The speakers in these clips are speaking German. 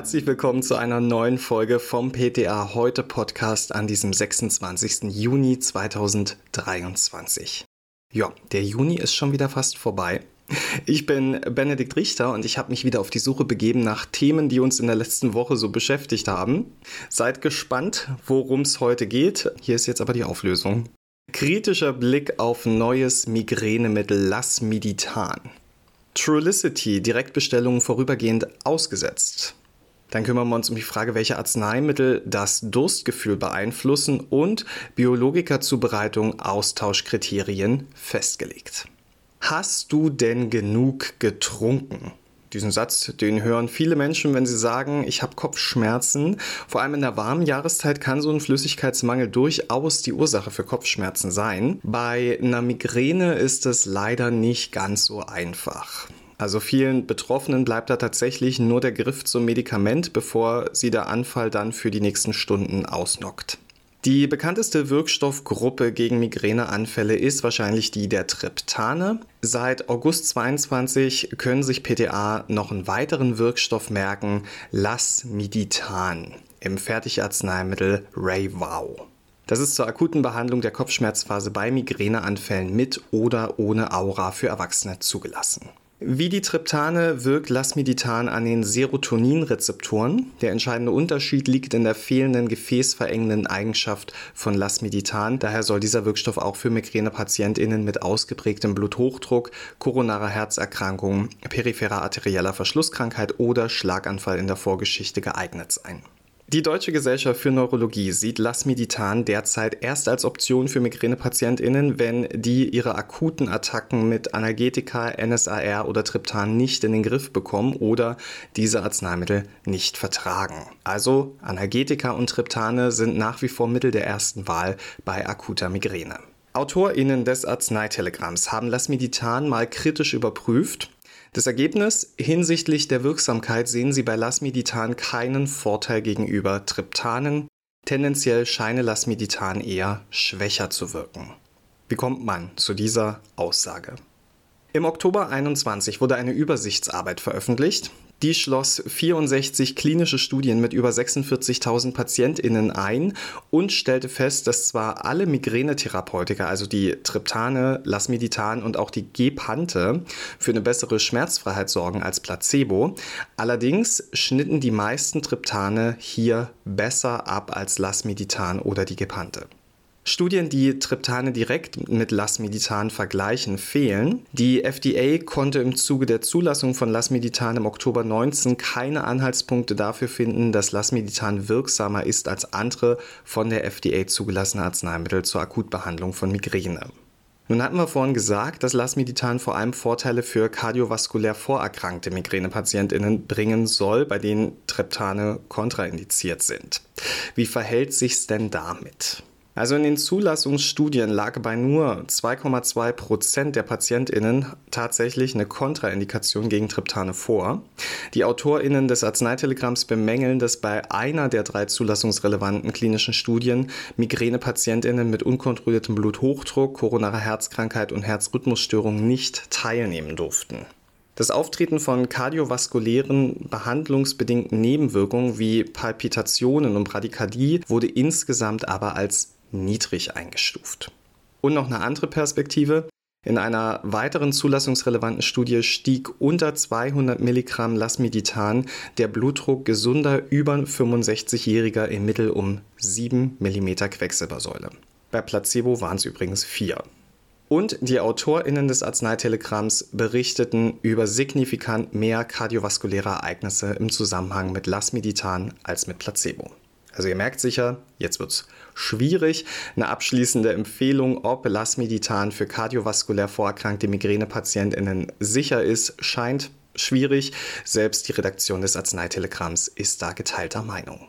Herzlich willkommen zu einer neuen Folge vom PTA Heute Podcast an diesem 26. Juni 2023. Ja, der Juni ist schon wieder fast vorbei. Ich bin Benedikt Richter und ich habe mich wieder auf die Suche begeben nach Themen, die uns in der letzten Woche so beschäftigt haben. Seid gespannt, worum es heute geht. Hier ist jetzt aber die Auflösung. Kritischer Blick auf neues Migränemittel Lasmiditan. Trulicity Direktbestellungen vorübergehend ausgesetzt. Dann kümmern wir uns um die Frage, welche Arzneimittel das Durstgefühl beeinflussen und Biologika-Zubereitung Austauschkriterien festgelegt. Hast du denn genug getrunken? Diesen Satz, den hören viele Menschen, wenn sie sagen, ich habe Kopfschmerzen. Vor allem in der warmen Jahreszeit kann so ein Flüssigkeitsmangel durchaus die Ursache für Kopfschmerzen sein. Bei einer Migräne ist es leider nicht ganz so einfach. Also vielen Betroffenen bleibt da tatsächlich nur der Griff zum Medikament, bevor sie der Anfall dann für die nächsten Stunden ausnockt. Die bekannteste Wirkstoffgruppe gegen Migräneanfälle ist wahrscheinlich die der Triptane. Seit August 22 können sich PTA noch einen weiteren Wirkstoff merken, Lasmiditan im Fertigarzneimittel Rayvow. Das ist zur akuten Behandlung der Kopfschmerzphase bei Migräneanfällen mit oder ohne Aura für Erwachsene zugelassen. Wie die Triptane wirkt Lasmiditan an den Serotoninrezeptoren. Der entscheidende Unterschied liegt in der fehlenden gefäßverengenden Eigenschaft von Lasmiditan. Daher soll dieser Wirkstoff auch für Migränepatientinnen mit ausgeprägtem Bluthochdruck, koronarer Herzerkrankung, peripherer arterieller Verschlusskrankheit oder Schlaganfall in der Vorgeschichte geeignet sein. Die Deutsche Gesellschaft für Neurologie sieht Lasmiditan derzeit erst als Option für Migränepatientinnen, wenn die ihre akuten Attacken mit Analgetika, NSAR oder Triptan nicht in den Griff bekommen oder diese Arzneimittel nicht vertragen. Also Analgetika und Triptane sind nach wie vor Mittel der ersten Wahl bei akuter Migräne. AutorInnen des Arzneitelegramms haben Lasmiditan mal kritisch überprüft das Ergebnis hinsichtlich der Wirksamkeit sehen Sie bei Lasmiditan keinen Vorteil gegenüber Triptanen. Tendenziell scheine Lasmiditan eher schwächer zu wirken. Wie kommt man zu dieser Aussage? Im Oktober 21 wurde eine Übersichtsarbeit veröffentlicht, die schloss 64 klinische Studien mit über 46.000 PatientInnen ein und stellte fest, dass zwar alle Migränetherapeutika, also die Triptane, Lasmiditan und auch die Gepante, für eine bessere Schmerzfreiheit sorgen als Placebo, allerdings schnitten die meisten Triptane hier besser ab als Lasmiditan oder die Gepante. Studien, die Triptane direkt mit Lasmiditan vergleichen, fehlen. Die FDA konnte im Zuge der Zulassung von Lasmiditan im Oktober 19 keine Anhaltspunkte dafür finden, dass Lasmiditan wirksamer ist als andere von der FDA zugelassene Arzneimittel zur Akutbehandlung von Migräne. Nun hatten wir vorhin gesagt, dass Lasmiditan vor allem Vorteile für kardiovaskulär vorerkrankte Migränepatientinnen bringen soll, bei denen Triptane kontraindiziert sind. Wie verhält sich's denn damit? Also in den Zulassungsstudien lag bei nur 2,2 Prozent der PatientInnen tatsächlich eine Kontraindikation gegen Triptane vor. Die AutorInnen des Arzneitelegramms bemängeln, dass bei einer der drei zulassungsrelevanten klinischen Studien Migränepatientinnen mit unkontrolliertem Bluthochdruck, koronarer Herzkrankheit und Herzrhythmusstörungen nicht teilnehmen durften. Das Auftreten von kardiovaskulären behandlungsbedingten Nebenwirkungen wie Palpitationen und Bradykardie wurde insgesamt aber als niedrig eingestuft. Und noch eine andere Perspektive. In einer weiteren zulassungsrelevanten Studie stieg unter 200 Milligramm Lasmiditan der Blutdruck gesunder über 65-Jähriger im Mittel um 7 mm Quecksilbersäule. Bei Placebo waren es übrigens 4. Und die AutorInnen des Arzneitelegramms berichteten über signifikant mehr kardiovaskuläre Ereignisse im Zusammenhang mit Lasmiditan als mit Placebo. Also ihr merkt sicher, jetzt wird es schwierig. Eine abschließende Empfehlung, ob Lasmiditan für kardiovaskulär vorerkrankte Migränepatientinnen sicher ist, scheint schwierig. Selbst die Redaktion des Arzneitelegramms ist da geteilter Meinung.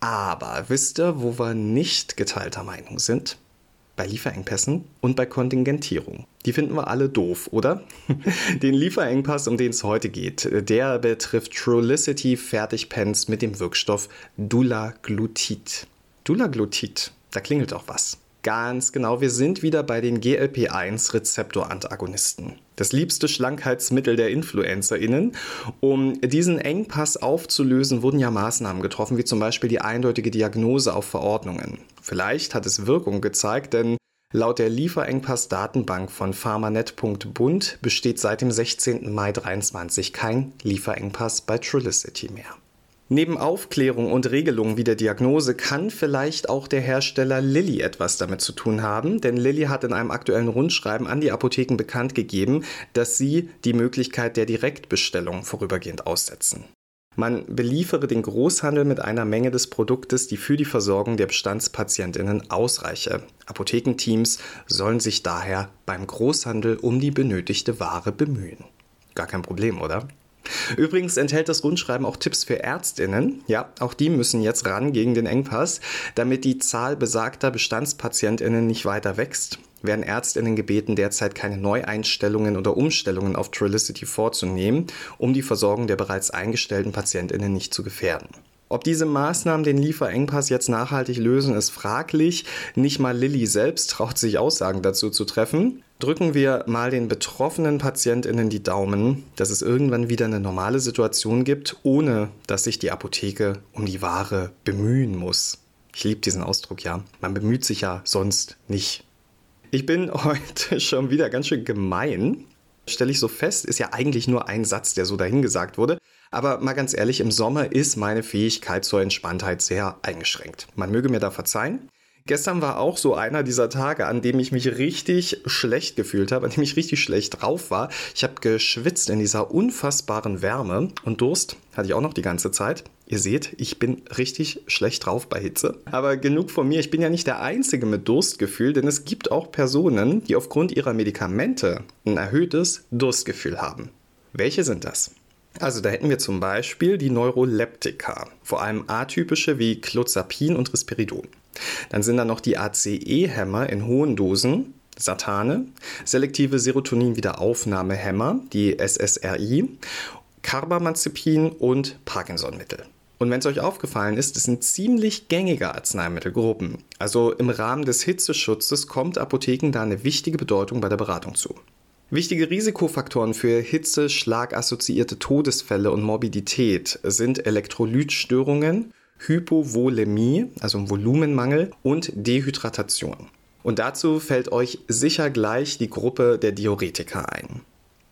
Aber wisst ihr, wo wir nicht geteilter Meinung sind? Bei Lieferengpässen und bei Kontingentierung. Die finden wir alle doof, oder? den Lieferengpass, um den es heute geht, der betrifft Trulicity Fertigpens mit dem Wirkstoff Dulaglutid. Dulaglutid, da klingelt auch was. Ganz genau, wir sind wieder bei den GLP-1-Rezeptorantagonisten. Das liebste Schlankheitsmittel der InfluencerInnen. Um diesen Engpass aufzulösen, wurden ja Maßnahmen getroffen, wie zum Beispiel die eindeutige Diagnose auf Verordnungen. Vielleicht hat es Wirkung gezeigt, denn laut der Lieferengpass-Datenbank von pharmanet.bund besteht seit dem 16. Mai 2023 kein Lieferengpass bei Trulicity mehr. Neben Aufklärung und Regelungen wie der Diagnose kann vielleicht auch der Hersteller Lilly etwas damit zu tun haben, denn Lilly hat in einem aktuellen Rundschreiben an die Apotheken bekannt gegeben, dass sie die Möglichkeit der Direktbestellung vorübergehend aussetzen. Man beliefere den Großhandel mit einer Menge des Produktes, die für die Versorgung der Bestandspatientinnen ausreiche. Apothekenteams sollen sich daher beim Großhandel um die benötigte Ware bemühen. Gar kein Problem, oder? Übrigens enthält das Rundschreiben auch Tipps für Ärztinnen. Ja, auch die müssen jetzt ran gegen den Engpass. Damit die Zahl besagter Bestandspatientinnen nicht weiter wächst, werden Ärztinnen gebeten, derzeit keine Neueinstellungen oder Umstellungen auf Trilicity vorzunehmen, um die Versorgung der bereits eingestellten Patientinnen nicht zu gefährden. Ob diese Maßnahmen den Lieferengpass jetzt nachhaltig lösen, ist fraglich. Nicht mal Lilly selbst traut sich Aussagen dazu zu treffen. Drücken wir mal den betroffenen Patientinnen die Daumen, dass es irgendwann wieder eine normale Situation gibt, ohne dass sich die Apotheke um die Ware bemühen muss. Ich liebe diesen Ausdruck ja. Man bemüht sich ja sonst nicht. Ich bin heute schon wieder ganz schön gemein. Stelle ich so fest, ist ja eigentlich nur ein Satz, der so dahingesagt wurde. Aber mal ganz ehrlich, im Sommer ist meine Fähigkeit zur Entspanntheit sehr eingeschränkt. Man möge mir da verzeihen. Gestern war auch so einer dieser Tage, an dem ich mich richtig schlecht gefühlt habe, an dem ich richtig schlecht drauf war. Ich habe geschwitzt in dieser unfassbaren Wärme und Durst hatte ich auch noch die ganze Zeit. Ihr seht, ich bin richtig schlecht drauf bei Hitze. Aber genug von mir, ich bin ja nicht der Einzige mit Durstgefühl, denn es gibt auch Personen, die aufgrund ihrer Medikamente ein erhöhtes Durstgefühl haben. Welche sind das? Also da hätten wir zum Beispiel die Neuroleptika, vor allem atypische wie Clozapin und Risperidon. Dann sind da noch die ACE-Hämmer in hohen Dosen, Satane, selektive Serotonin-Wiederaufnahmehämmer, die SSRI, Carbamazepin und Parkinson-Mittel. Und wenn es euch aufgefallen ist, es sind ziemlich gängige Arzneimittelgruppen. Also im Rahmen des Hitzeschutzes kommt Apotheken da eine wichtige Bedeutung bei der Beratung zu. Wichtige Risikofaktoren für Hitze, schlagassoziierte Todesfälle und Morbidität sind Elektrolytstörungen, Hypovolemie, also ein Volumenmangel und Dehydratation. Und dazu fällt euch sicher gleich die Gruppe der Diuretika ein.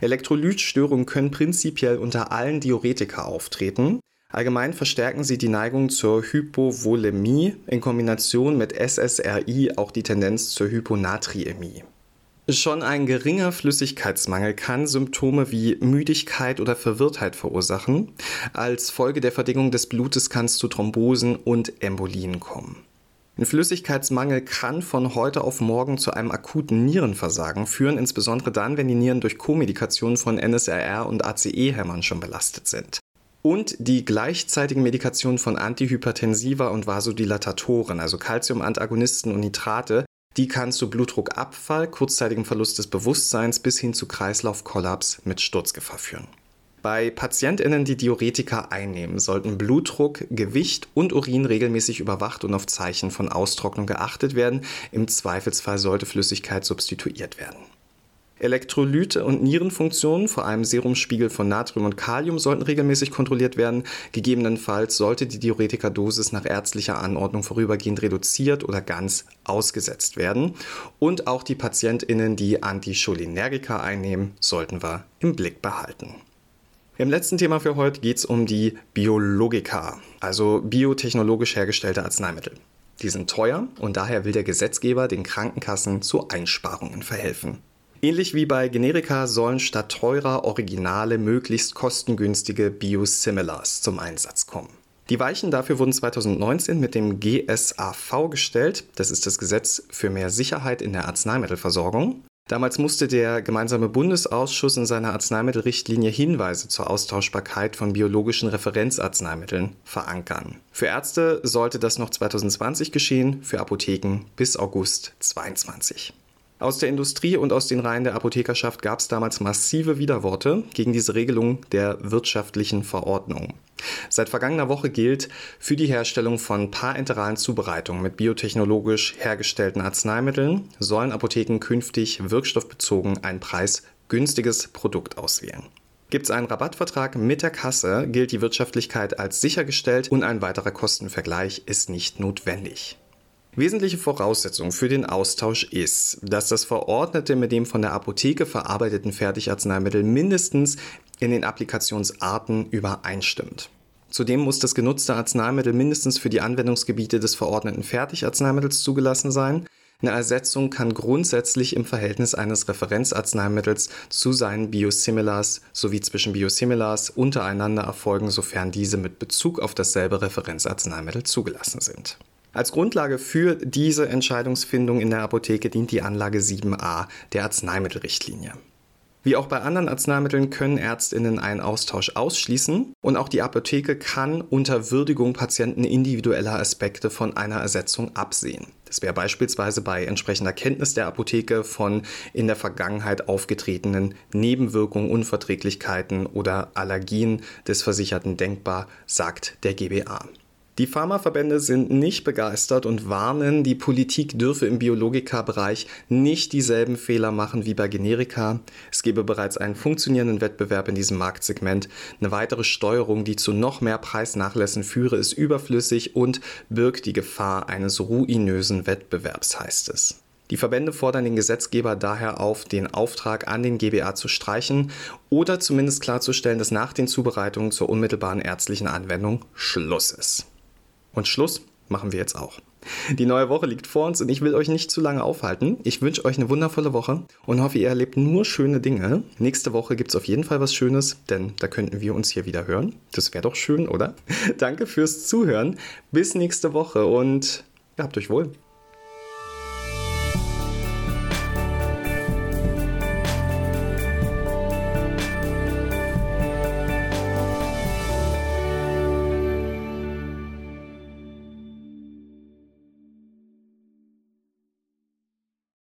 Elektrolytstörungen können prinzipiell unter allen Diuretika auftreten. Allgemein verstärken sie die Neigung zur Hypovolemie in Kombination mit SSRI auch die Tendenz zur Hyponatriämie. Schon ein geringer Flüssigkeitsmangel kann Symptome wie Müdigkeit oder Verwirrtheit verursachen. Als Folge der Verdingung des Blutes kann es zu Thrombosen und Embolien kommen. Ein Flüssigkeitsmangel kann von heute auf morgen zu einem akuten Nierenversagen führen, insbesondere dann, wenn die Nieren durch Co-Medikation von NSRR und ACE-Hämmern schon belastet sind. Und die gleichzeitige Medikation von Antihypertensiva und Vasodilatatoren, also Calciumantagonisten und Nitrate, die kann zu Blutdruckabfall, kurzzeitigem Verlust des Bewusstseins bis hin zu Kreislaufkollaps mit Sturzgefahr führen. Bei PatientInnen, die Diuretika einnehmen, sollten Blutdruck, Gewicht und Urin regelmäßig überwacht und auf Zeichen von Austrocknung geachtet werden. Im Zweifelsfall sollte Flüssigkeit substituiert werden. Elektrolyte und Nierenfunktionen, vor allem Serumspiegel von Natrium und Kalium, sollten regelmäßig kontrolliert werden. Gegebenenfalls sollte die Diuretikadosis nach ärztlicher Anordnung vorübergehend reduziert oder ganz ausgesetzt werden. Und auch die PatientInnen, die Anticholinergika einnehmen, sollten wir im Blick behalten. Im letzten Thema für heute geht es um die Biologika, also biotechnologisch hergestellte Arzneimittel. Die sind teuer und daher will der Gesetzgeber den Krankenkassen zu Einsparungen verhelfen. Ähnlich wie bei Generika sollen statt teurer Originale möglichst kostengünstige Biosimilars zum Einsatz kommen. Die Weichen dafür wurden 2019 mit dem GSAV gestellt. Das ist das Gesetz für mehr Sicherheit in der Arzneimittelversorgung. Damals musste der gemeinsame Bundesausschuss in seiner Arzneimittelrichtlinie Hinweise zur Austauschbarkeit von biologischen Referenzarzneimitteln verankern. Für Ärzte sollte das noch 2020 geschehen, für Apotheken bis August 2022. Aus der Industrie und aus den Reihen der Apothekerschaft gab es damals massive Widerworte gegen diese Regelung der wirtschaftlichen Verordnung. Seit vergangener Woche gilt, für die Herstellung von parenteralen Zubereitungen mit biotechnologisch hergestellten Arzneimitteln sollen Apotheken künftig wirkstoffbezogen ein preisgünstiges Produkt auswählen. Gibt es einen Rabattvertrag mit der Kasse, gilt die Wirtschaftlichkeit als sichergestellt und ein weiterer Kostenvergleich ist nicht notwendig. Wesentliche Voraussetzung für den Austausch ist, dass das verordnete mit dem von der Apotheke verarbeiteten Fertigarzneimittel mindestens in den Applikationsarten übereinstimmt. Zudem muss das genutzte Arzneimittel mindestens für die Anwendungsgebiete des verordneten Fertigarzneimittels zugelassen sein. Eine Ersetzung kann grundsätzlich im Verhältnis eines Referenzarzneimittels zu seinen Biosimilars sowie zwischen Biosimilars untereinander erfolgen, sofern diese mit Bezug auf dasselbe Referenzarzneimittel zugelassen sind. Als Grundlage für diese Entscheidungsfindung in der Apotheke dient die Anlage 7a der Arzneimittelrichtlinie. Wie auch bei anderen Arzneimitteln können Ärztinnen einen Austausch ausschließen und auch die Apotheke kann unter Würdigung Patienten individueller Aspekte von einer Ersetzung absehen. Das wäre beispielsweise bei entsprechender Kenntnis der Apotheke von in der Vergangenheit aufgetretenen Nebenwirkungen, Unverträglichkeiten oder Allergien des Versicherten denkbar, sagt der GBA. Die Pharmaverbände sind nicht begeistert und warnen, die Politik dürfe im Biologika-Bereich nicht dieselben Fehler machen wie bei Generika. Es gebe bereits einen funktionierenden Wettbewerb in diesem Marktsegment. Eine weitere Steuerung, die zu noch mehr Preisnachlässen führe, ist überflüssig und birgt die Gefahr eines ruinösen Wettbewerbs, heißt es. Die Verbände fordern den Gesetzgeber daher auf, den Auftrag an den GBA zu streichen oder zumindest klarzustellen, dass nach den Zubereitungen zur unmittelbaren ärztlichen Anwendung Schluss ist. Und Schluss machen wir jetzt auch. Die neue Woche liegt vor uns und ich will euch nicht zu lange aufhalten. Ich wünsche euch eine wundervolle Woche und hoffe, ihr erlebt nur schöne Dinge. Nächste Woche gibt es auf jeden Fall was Schönes, denn da könnten wir uns hier wieder hören. Das wäre doch schön, oder? Danke fürs Zuhören. Bis nächste Woche und habt euch wohl.